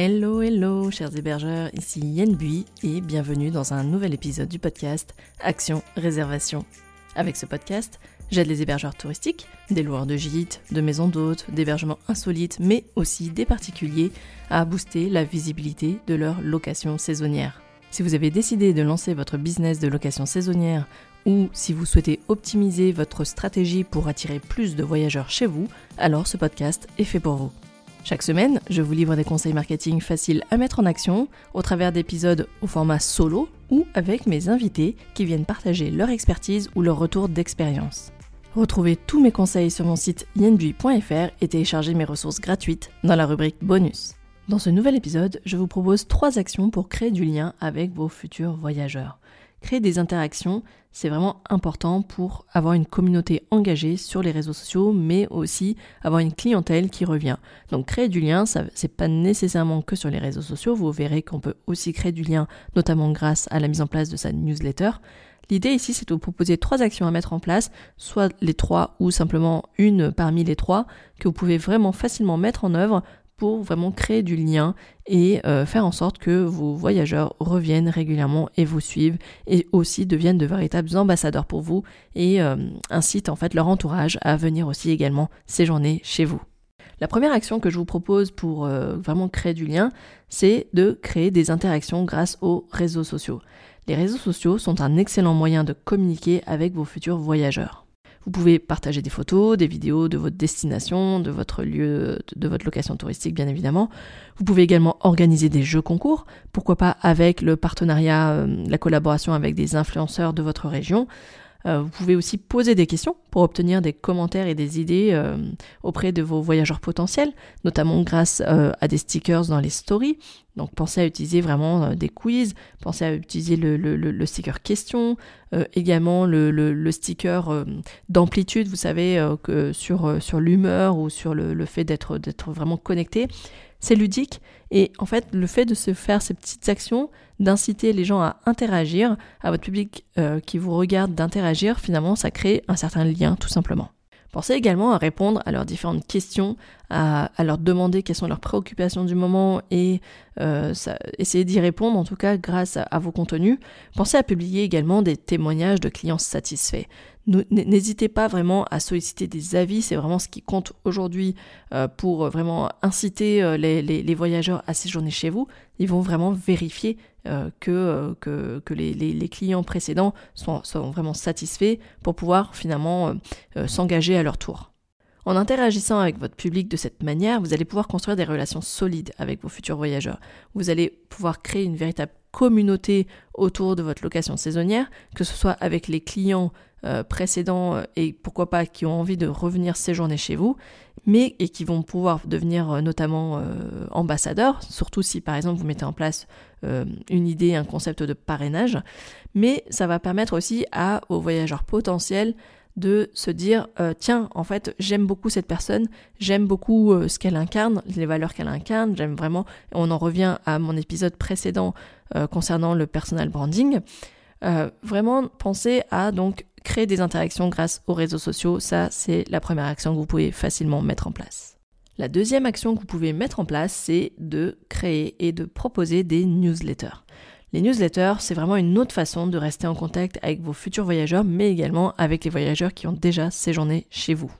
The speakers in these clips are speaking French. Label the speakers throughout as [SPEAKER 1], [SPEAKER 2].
[SPEAKER 1] Hello, hello, chers hébergeurs, ici Yen Bui et bienvenue dans un nouvel épisode du podcast Action Réservation. Avec ce podcast, j'aide les hébergeurs touristiques, des loueurs de gîtes, de maisons d'hôtes, d'hébergements insolites, mais aussi des particuliers à booster la visibilité de leur location saisonnière. Si vous avez décidé de lancer votre business de location saisonnière ou si vous souhaitez optimiser votre stratégie pour attirer plus de voyageurs chez vous, alors ce podcast est fait pour vous. Chaque semaine, je vous livre des conseils marketing faciles à mettre en action au travers d'épisodes au format solo ou avec mes invités qui viennent partager leur expertise ou leur retour d'expérience. Retrouvez tous mes conseils sur mon site yenbui.fr et téléchargez mes ressources gratuites dans la rubrique bonus. Dans ce nouvel épisode, je vous propose trois actions pour créer du lien avec vos futurs voyageurs. Créer des interactions, c'est vraiment important pour avoir une communauté engagée sur les réseaux sociaux, mais aussi avoir une clientèle qui revient. Donc créer du lien, ça c'est pas nécessairement que sur les réseaux sociaux. Vous verrez qu'on peut aussi créer du lien, notamment grâce à la mise en place de sa newsletter. L'idée ici, c'est de vous proposer trois actions à mettre en place, soit les trois ou simplement une parmi les trois, que vous pouvez vraiment facilement mettre en œuvre pour vraiment créer du lien et euh, faire en sorte que vos voyageurs reviennent régulièrement et vous suivent et aussi deviennent de véritables ambassadeurs pour vous et euh, incitent en fait leur entourage à venir aussi également séjourner chez vous. La première action que je vous propose pour euh, vraiment créer du lien, c'est de créer des interactions grâce aux réseaux sociaux. Les réseaux sociaux sont un excellent moyen de communiquer avec vos futurs voyageurs. Vous pouvez partager des photos, des vidéos de votre destination, de votre lieu, de votre location touristique bien évidemment. Vous pouvez également organiser des jeux concours, pourquoi pas avec le partenariat, euh, la collaboration avec des influenceurs de votre région. Euh, vous pouvez aussi poser des questions pour obtenir des commentaires et des idées euh, auprès de vos voyageurs potentiels, notamment grâce à des stickers dans les stories. Donc pensez à utiliser vraiment des quiz, pensez à utiliser le, sticker question, également le, sticker d'amplitude, vous savez, que sur, sur l'humeur ou sur le, fait d'être vraiment connecté. C'est ludique et en fait le fait de se faire ces petites actions, d'inciter les gens à interagir, à votre public euh, qui vous regarde d'interagir, finalement ça crée un certain lien tout simplement. Pensez également à répondre à leurs différentes questions, à, leur demander quelles sont leurs préoccupations du moment et euh, essayer d'y répondre en tout cas grâce à, vos contenus. Pensez à publier également des témoignages de clients satisfaits. N'hésitez pas vraiment à solliciter des avis, c'est vraiment ce qui compte aujourd'hui euh, pour vraiment inciter euh, les, voyageurs à séjourner chez vous. Ils vont vraiment vérifier euh, que, les, clients précédents sont, vraiment satisfaits pour pouvoir finalement s'engager à leur tour. En interagissant avec votre public de cette manière, vous allez pouvoir construire des relations solides avec vos futurs voyageurs. Vous allez pouvoir créer une véritable communauté autour de votre location saisonnière, que ce soit avec les clients euh, précédents euh, et pourquoi pas qui ont envie de revenir séjourner chez vous, mais et qui vont pouvoir devenir euh, notamment ambassadeurs, surtout si par exemple vous mettez en place une idée, un concept de parrainage, mais ça va permettre aussi à vos voyageurs potentiels de se dire tiens en fait j'aime beaucoup cette personne j'aime beaucoup ce qu'elle incarne les valeurs qu'elle incarne j'aime vraiment on en revient à mon épisode précédent concernant le personal branding. Vraiment pensez à donc créer des interactions grâce aux réseaux sociaux, ça c'est la première action que vous pouvez facilement mettre en place. La deuxième action que vous pouvez mettre en place, c'est de créer et de proposer des newsletters. Les newsletters, c'est vraiment une autre façon de rester en contact avec vos futurs voyageurs, mais également avec les voyageurs qui ont déjà séjourné chez vous.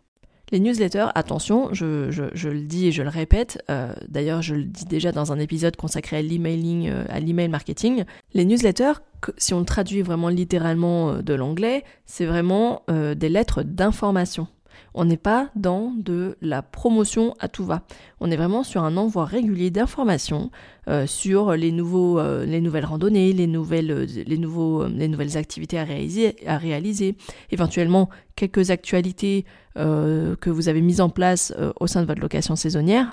[SPEAKER 1] Les newsletters, attention, je, le dis et je le répète, euh, d'ailleurs je le dis déjà dans un épisode consacré à l'emailing, euh, à l'email marketing, les newsletters, si on le traduit vraiment littéralement euh, de l'anglais, c'est vraiment des lettres d'information. On n'est pas dans de la promotion à tout va. On est vraiment sur un envoi régulier d'informations euh, sur euh, les nouvelles randonnées, les nouvelles, euh, activités à réaliser, à réaliser, éventuellement quelques actualités que vous avez mises en place au sein de votre location saisonnière.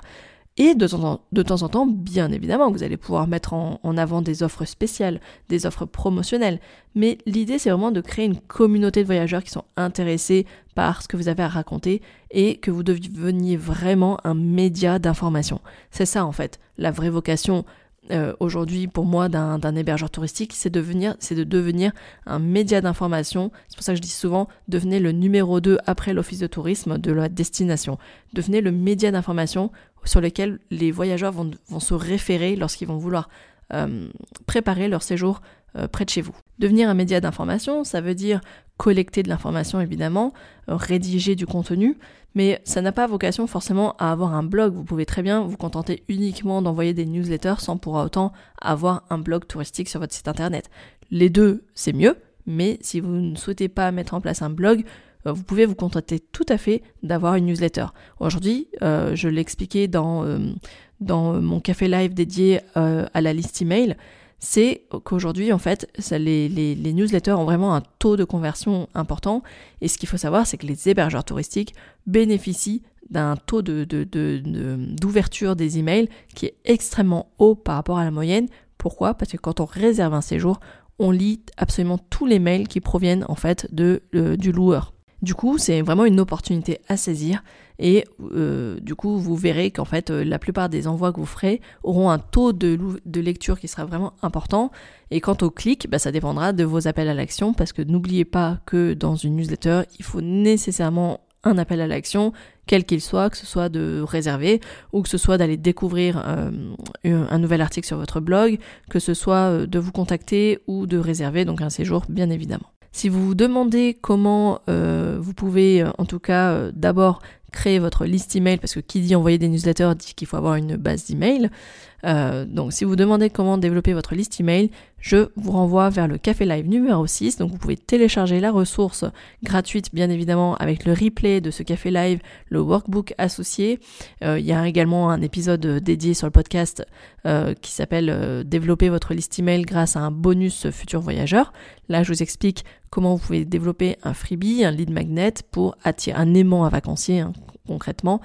[SPEAKER 1] Et de temps, en, temps en temps, bien évidemment, vous allez pouvoir mettre en, avant des offres spéciales, des offres promotionnelles. Mais l'idée, c'est vraiment de créer une communauté de voyageurs qui sont intéressés par ce que vous avez à raconter et que vous deveniez vraiment un média d'information. C'est ça, en fait, la vraie vocation euh, aujourd'hui pour moi d'un hébergeur touristique, c'est de, de devenir un média d'information. C'est pour ça que je dis souvent, devenez le numéro 2 après l'office de tourisme de la destination. Devenez le média d'information sur lequel les voyageurs vont, vont se référer lorsqu'ils vont vouloir euh, préparer leur séjour euh, près de chez vous. Devenir un média d'information, ça veut dire collecter de l'information évidemment, euh, rédiger du contenu, mais ça n'a pas vocation forcément à avoir un blog. Vous pouvez très bien vous contenter uniquement d'envoyer des newsletters sans pour autant avoir un blog touristique sur votre site internet. Les deux, c'est mieux, mais si vous ne souhaitez pas mettre en place un blog, vous pouvez vous contenter tout à fait d'avoir une newsletter. Aujourd'hui, je l'ai expliqué dans dans mon café live dédié euh, à la liste email, c'est qu'aujourd'hui, en fait, les, newsletters ont vraiment un taux de conversion important. Et ce qu'il faut savoir, c'est que les hébergeurs touristiques bénéficient d'un taux d'ouverture de, de, des emails qui est extrêmement haut par rapport à la moyenne. Pourquoi? Parce que quand on réserve un séjour, on lit absolument tous les mails qui proviennent en fait euh, du loueur. Du coup, c'est vraiment une opportunité à saisir et euh, du coup, vous verrez qu'en fait, euh, la plupart des envois que vous ferez auront un taux de, lecture qui sera vraiment important. Et quant au clic, bah, ça dépendra de vos appels à l'action parce que n'oubliez pas que dans une newsletter, il faut nécessairement un appel à l'action, quel qu'il soit, que ce soit de réserver ou que ce soit d'aller découvrir euh, un nouvel article sur votre blog, que ce soit de vous contacter ou de réserver donc un séjour bien évidemment. Si vous vous demandez comment euh, vous pouvez euh, en tout cas euh, d'abord créer votre liste email, parce que qui dit envoyer des newsletters dit qu'il faut avoir une base d'email, euh, donc si vous demandez comment développer votre liste email, je vous renvoie vers le Café Live numéro 6. Donc vous pouvez télécharger la ressource gratuite bien évidemment avec le replay de ce Café Live, le workbook associé. Euh, il y a également un épisode dédié sur le podcast euh, qui s'appelle Développer votre liste email grâce à un bonus futur voyageur. Là je vous explique comment vous pouvez développer un freebie, un lead magnet pour attirer un aimant à vacancier hein, concrètement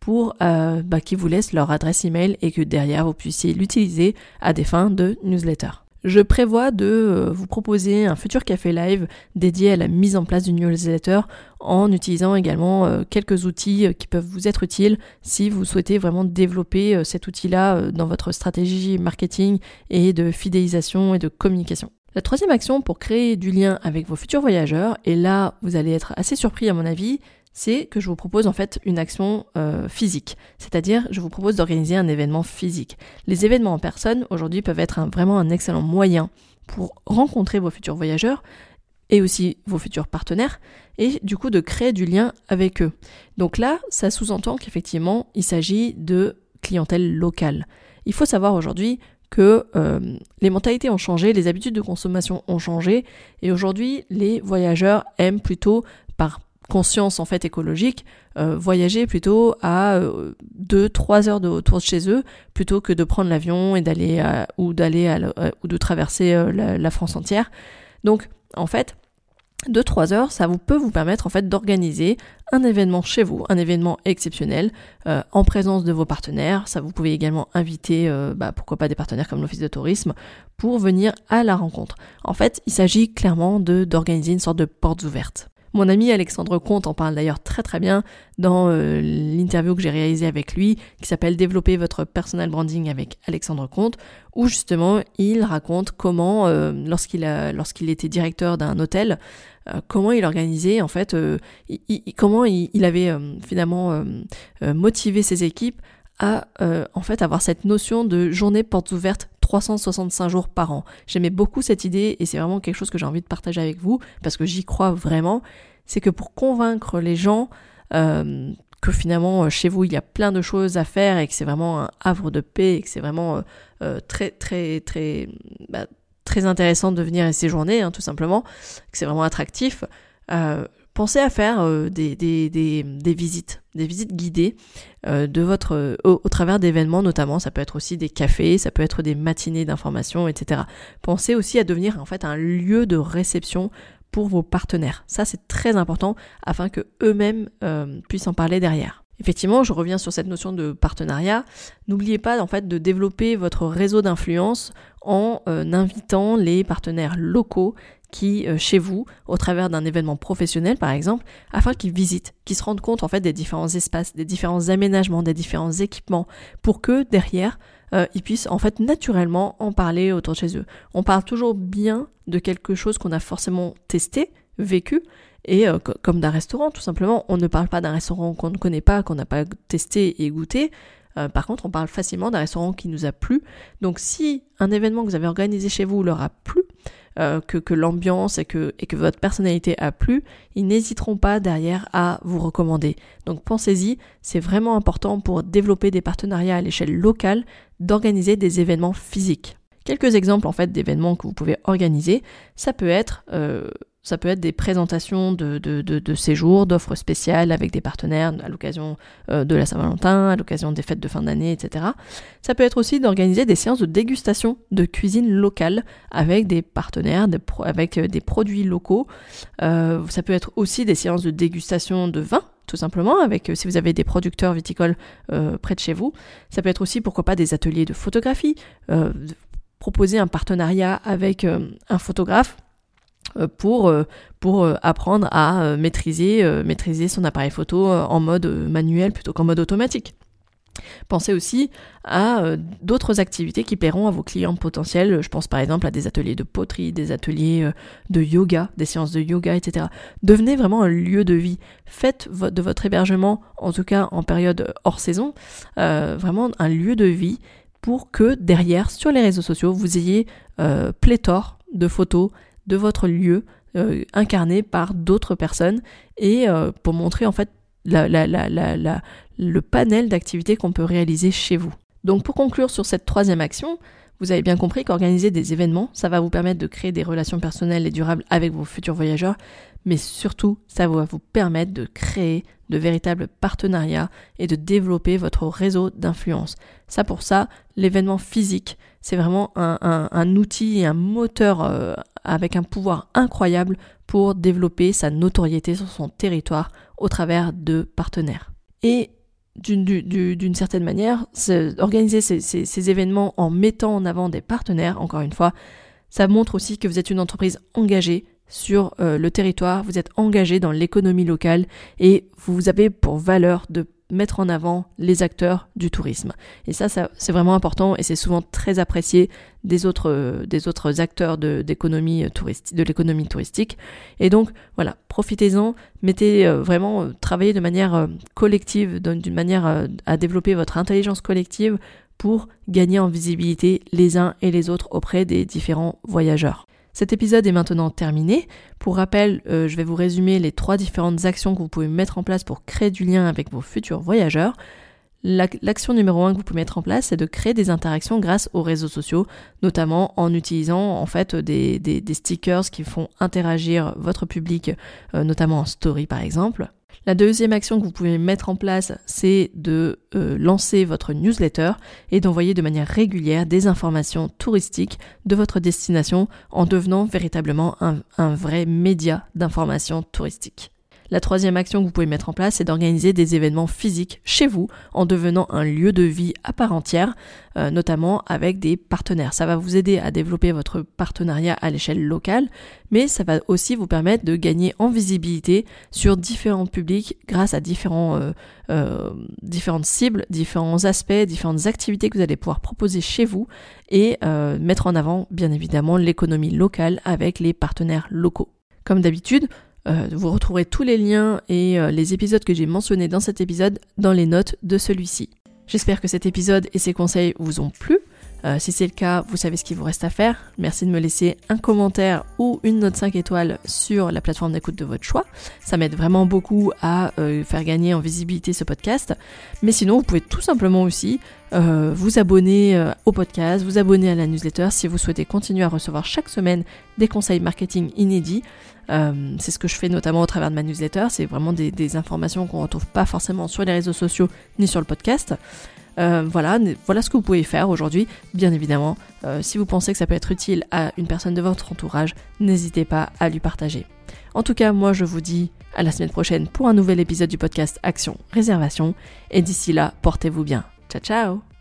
[SPEAKER 1] pour euh, bah, qu'ils vous laissent leur adresse email et que derrière vous puissiez l'utiliser à des fins de newsletter. Je prévois de euh, vous proposer un futur café live dédié à la mise en place du newsletter en utilisant également euh, quelques outils qui peuvent vous être utiles si vous souhaitez vraiment développer cet outil-là dans votre stratégie marketing et de fidélisation et de communication. La troisième action pour créer du lien avec vos futurs voyageurs, et là vous allez être assez surpris à mon avis, c'est que je vous propose en fait une action euh, physique. C'est-à-dire, je vous propose d'organiser un événement physique. Les événements en personne, aujourd'hui, peuvent être vraiment un excellent moyen pour rencontrer vos futurs voyageurs et aussi vos futurs partenaires, et du coup de créer du lien avec eux. Donc là, ça sous-entend qu'effectivement, il s'agit de clientèle locale. Il faut savoir aujourd'hui que euh, les mentalités ont changé, les habitudes de consommation ont changé, et aujourd'hui, les voyageurs aiment plutôt par conscience en fait écologique, euh, voyager plutôt à 2-3 euh, heures de, autour de chez eux plutôt que de prendre l'avion et d'aller ou d'aller euh, ou de traverser la, France entière. Donc en fait, 2-3 heures, ça vous peut vous permettre en fait d'organiser un événement chez vous, un événement exceptionnel en présence de vos partenaires. Ça vous pouvez également inviter, bah, pourquoi pas des partenaires comme l'office de tourisme pour venir à la rencontre. En fait, il s'agit clairement d'organiser une sorte de portes ouvertes. Mon ami Alexandre Comte en parle d'ailleurs très très bien dans euh, l'interview que j'ai réalisée avec lui, qui s'appelle Développer votre personal branding avec Alexandre Comte, où justement il raconte comment, euh, lorsqu'il était directeur d'un hôtel, euh, comment il organisait en fait, comment il, avait finalement motivé ses équipes à en fait avoir cette notion de journée portes ouvertes 365 jours par an. J'aimais beaucoup cette idée et c'est vraiment quelque chose que j'ai envie de partager avec vous parce que j'y crois vraiment. C'est que pour convaincre les gens euh, que finalement euh, chez vous il y a plein de choses à faire et que c'est vraiment un havre de paix et que c'est vraiment euh, très très très bah, très intéressant de venir et séjourner hein, tout simplement, que c'est vraiment attractif. Pensez à faire euh, des, des, des, visites, des visites guidées euh, de votre, au, travers d'événements notamment. Ça peut être aussi des cafés, ça peut être des matinées d'information, etc. Pensez aussi à devenir en fait un lieu de réception pour vos partenaires. Ça c'est très important afin que eux-mêmes euh, puissent en parler derrière. Effectivement, je reviens sur cette notion de partenariat. N'oubliez pas en fait de développer votre réseau d'influence en invitant les partenaires locaux qui, euh, chez vous, au travers d'un événement professionnel par exemple, afin qu'ils visitent, qu'ils se rendent compte en fait des différents espaces, des différents aménagements, des différents équipements, pour que derrière, euh, ils puissent en fait naturellement en parler autour de chez eux. On parle toujours bien de quelque chose qu'on a forcément testé, vécu, et euh, comme d'un restaurant tout simplement. On ne parle pas d'un restaurant qu'on ne connaît pas, qu'on n'a pas testé et goûté. Par contre, on parle facilement d'un restaurant qui nous a plu. Donc si un événement que vous avez organisé chez vous leur a plu, euh, que, l'ambiance et que, et que votre personnalité a plu, ils n'hésiteront pas derrière à vous recommander. Donc pensez-y, c'est vraiment important pour développer des partenariats à l'échelle locale d'organiser des événements physiques. Quelques exemples en fait d'événements que vous pouvez organiser, ça peut être euh, ça peut être des présentations de, de, de, séjours, d'offres spéciales avec des partenaires à l'occasion euh, de la Saint-Valentin, à l'occasion des fêtes de fin d'année, etc. Ça peut être aussi d'organiser des séances de dégustation de cuisine locale avec des partenaires, avec euh, des produits locaux. Euh, ça peut être aussi des séances de dégustation de vin tout simplement, avec si vous avez des producteurs viticoles près de chez vous. Ça peut être aussi, pourquoi pas, des ateliers de photographie, proposer un partenariat avec un photographe pour, euh, pour euh, apprendre à maîtriser, maîtriser son appareil photo en mode manuel plutôt qu'en mode automatique. Pensez aussi à d'autres activités qui plairont à vos clients potentiels. Je pense par exemple à des ateliers de poterie, des ateliers de yoga, des séances de yoga, etc. Devenez vraiment un lieu de vie. Faites de votre hébergement, en tout cas en période hors saison, vraiment un lieu de vie pour que derrière, sur les réseaux sociaux, vous ayez pléthore de photos, de votre lieu euh, incarné par d'autres personnes et euh, pour montrer en fait le panel d'activités qu'on peut réaliser chez vous. Donc pour conclure sur cette troisième action, vous avez bien compris qu'organiser des événements, ça va vous permettre de créer des relations personnelles et durables avec vos futurs voyageurs, mais surtout, ça va vous permettre de créer de véritables partenariats et de développer votre réseau d'influence. Ça pour ça, l'événement physique, c'est vraiment un, outil et un moteur euh, avec un pouvoir incroyable pour développer sa notoriété sur son territoire au travers de partenaires. Et d'une certaine manière, organiser ces, événements en mettant en avant des partenaires, encore une fois, ça montre aussi que vous êtes une entreprise engagée sur euh, le territoire, vous êtes engagé dans l'économie locale et vous avez pour valeur de mettre en avant les acteurs du tourisme. Et ça, c'est vraiment important et c'est souvent très apprécié des autres, euh, acteurs euh, de l'économie touristique. Et donc, voilà, profitez-en, mettez vraiment, travaillez de manière collective, d'une manière à développer votre intelligence collective pour gagner en visibilité les uns et les autres auprès des différents voyageurs. Cet épisode est maintenant terminé. Pour rappel, euh, je vais vous résumer les trois différentes actions que vous pouvez mettre en place pour créer du lien avec vos futurs voyageurs. L'action numéro un que vous pouvez mettre en place, c'est de créer des interactions grâce aux réseaux sociaux, notamment en utilisant en fait des, stickers qui font interagir votre public, euh, notamment en story par exemple. La deuxième action que vous pouvez mettre en place, c'est de euh, lancer votre newsletter et d'envoyer de manière régulière des informations touristiques de votre destination en devenant véritablement un vrai média d'information touristique. La troisième action que vous pouvez mettre en place, c'est d'organiser des événements physiques chez vous en devenant un lieu de vie à part entière, euh, notamment avec des partenaires. Ça va vous aider à développer votre partenariat à l'échelle locale, mais ça va aussi vous permettre de gagner en visibilité sur différents publics grâce à différents, euh, euh, différentes cibles, différents aspects, différentes activités que vous allez pouvoir proposer chez vous et mettre en avant bien évidemment l'économie locale avec les partenaires locaux. Comme d'habitude, euh, vous retrouverez tous les liens et euh, les épisodes que j'ai mentionnés dans cet épisode dans les notes de celui-ci. J'espère que cet épisode et ses conseils vous ont plu. Euh, si c'est le cas, vous savez ce qu'il vous reste à faire. Merci de me laisser un commentaire ou une note 5 étoiles sur la plateforme d'écoute de votre choix. Ça m'aide vraiment beaucoup à faire gagner en visibilité ce podcast. Mais sinon, vous pouvez tout simplement aussi vous abonner au podcast, vous abonner à la newsletter si vous souhaitez continuer à recevoir chaque semaine des conseils marketing inédits. Euh, c'est ce que je fais notamment au travers de ma newsletter. C'est vraiment des, informations qu'on ne retrouve pas forcément sur les réseaux sociaux ni sur le podcast. Euh, voilà, ce que vous pouvez faire aujourd'hui. Bien évidemment, euh, si vous pensez que ça peut être utile à une personne de votre entourage, n'hésitez pas à lui partager. En tout cas, moi je vous dis à la semaine prochaine pour un nouvel épisode du podcast Action Réservation. Et d'ici là, portez-vous bien. Ciao ciao